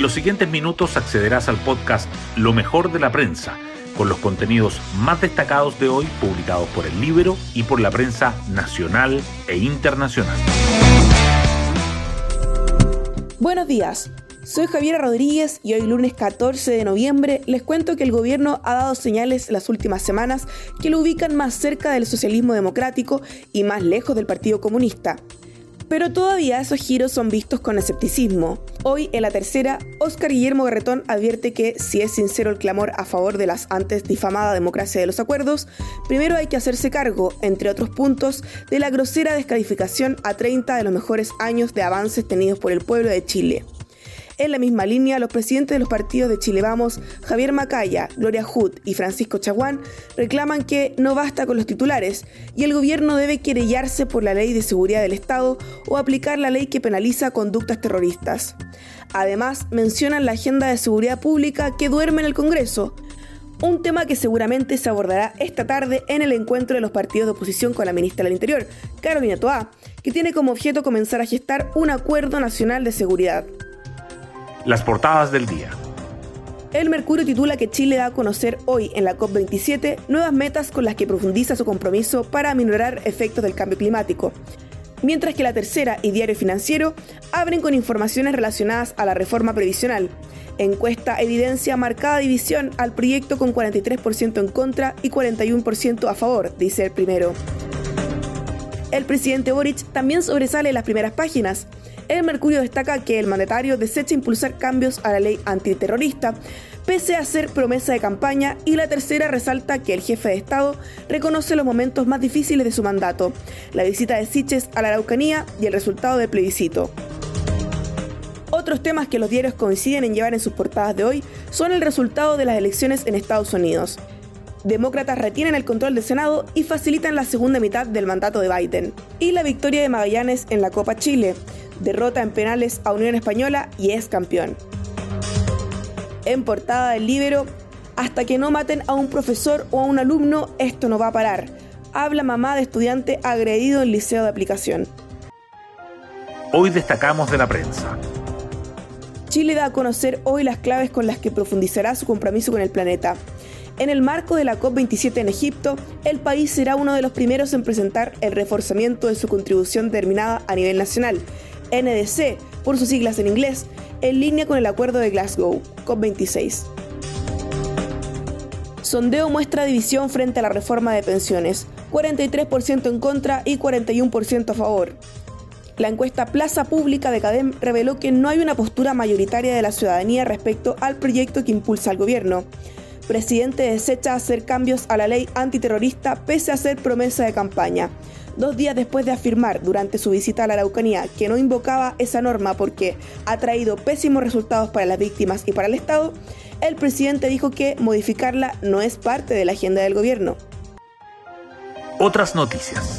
En los siguientes minutos accederás al podcast Lo mejor de la prensa, con los contenidos más destacados de hoy publicados por el libro y por la prensa nacional e internacional. Buenos días. Soy Javiera Rodríguez y hoy lunes 14 de noviembre les cuento que el gobierno ha dado señales las últimas semanas que lo ubican más cerca del socialismo democrático y más lejos del Partido Comunista. Pero todavía esos giros son vistos con escepticismo. Hoy, en la tercera, Oscar Guillermo Garretón advierte que, si es sincero el clamor a favor de las antes difamada democracia de los acuerdos, primero hay que hacerse cargo, entre otros puntos, de la grosera descalificación a 30 de los mejores años de avances tenidos por el pueblo de Chile. En la misma línea, los presidentes de los partidos de Chile Vamos, Javier Macaya, Gloria Hood y Francisco Chaguán, reclaman que no basta con los titulares y el gobierno debe querellarse por la ley de seguridad del Estado o aplicar la ley que penaliza conductas terroristas. Además, mencionan la agenda de seguridad pública que duerme en el Congreso, un tema que seguramente se abordará esta tarde en el encuentro de los partidos de oposición con la ministra del Interior, Carolina Toá, que tiene como objeto comenzar a gestar un acuerdo nacional de seguridad. Las portadas del día. El Mercurio titula que Chile da a conocer hoy en la COP27 nuevas metas con las que profundiza su compromiso para aminorar efectos del cambio climático. Mientras que la tercera y Diario Financiero abren con informaciones relacionadas a la reforma previsional. Encuesta evidencia marcada división al proyecto con 43% en contra y 41% a favor, dice el primero. El presidente Boric también sobresale en las primeras páginas. El Mercurio destaca que el mandatario desecha impulsar cambios a la ley antiterrorista, pese a ser promesa de campaña, y la tercera resalta que el jefe de Estado reconoce los momentos más difíciles de su mandato, la visita de Siches a la Araucanía y el resultado del plebiscito. Otros temas que los diarios coinciden en llevar en sus portadas de hoy son el resultado de las elecciones en Estados Unidos. Demócratas retienen el control del Senado y facilitan la segunda mitad del mandato de Biden. Y la victoria de Magallanes en la Copa Chile derrota en penales a Unión Española y es campeón. En portada del libro, hasta que no maten a un profesor o a un alumno, esto no va a parar. Habla mamá de estudiante agredido en liceo de aplicación. Hoy destacamos de la prensa. Chile da a conocer hoy las claves con las que profundizará su compromiso con el planeta. En el marco de la COP27 en Egipto, el país será uno de los primeros en presentar el reforzamiento de su contribución determinada a nivel nacional, NDC, por sus siglas en inglés, en línea con el Acuerdo de Glasgow, COP26. Sondeo muestra división frente a la reforma de pensiones, 43% en contra y 41% a favor. La encuesta Plaza Pública de CADEM reveló que no hay una postura mayoritaria de la ciudadanía respecto al proyecto que impulsa el gobierno. Presidente desecha hacer cambios a la ley antiterrorista pese a ser promesa de campaña dos días después de afirmar durante su visita a la Araucanía que no invocaba esa norma porque ha traído pésimos resultados para las víctimas y para el Estado, el presidente dijo que modificarla no es parte de la agenda del gobierno. Otras noticias.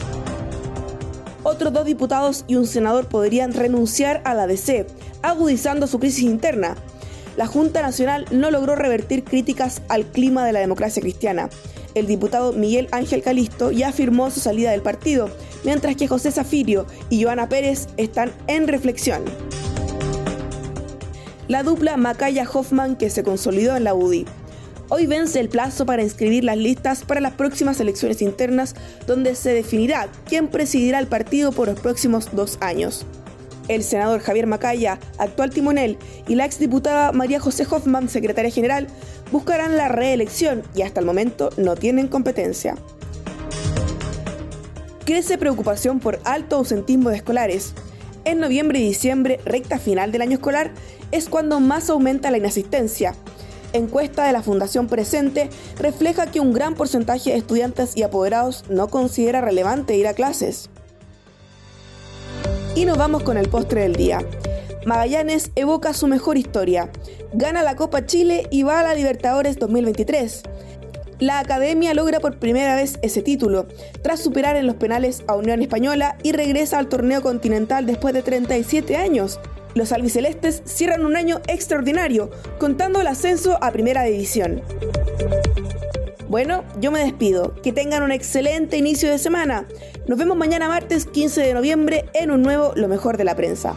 Otros dos diputados y un senador podrían renunciar a la DC, agudizando su crisis interna. La Junta Nacional no logró revertir críticas al clima de la democracia cristiana el diputado Miguel Ángel Calisto ya afirmó su salida del partido, mientras que José Zafirio y Joana Pérez están en reflexión. La dupla Macaya-Hoffman que se consolidó en la UDI. Hoy vence el plazo para inscribir las listas para las próximas elecciones internas, donde se definirá quién presidirá el partido por los próximos dos años. El senador Javier Macaya, actual timonel, y la exdiputada María José Hoffman, secretaria general, buscarán la reelección y hasta el momento no tienen competencia. Crece preocupación por alto ausentismo de escolares. En noviembre y diciembre, recta final del año escolar, es cuando más aumenta la inasistencia. Encuesta de la Fundación Presente refleja que un gran porcentaje de estudiantes y apoderados no considera relevante ir a clases. Y nos vamos con el postre del día. Magallanes evoca su mejor historia. Gana la Copa Chile y va a la Libertadores 2023. La Academia logra por primera vez ese título, tras superar en los penales a Unión Española y regresa al torneo continental después de 37 años. Los albicelestes cierran un año extraordinario, contando el ascenso a Primera División. Bueno, yo me despido. Que tengan un excelente inicio de semana. Nos vemos mañana martes 15 de noviembre en un nuevo Lo mejor de la prensa.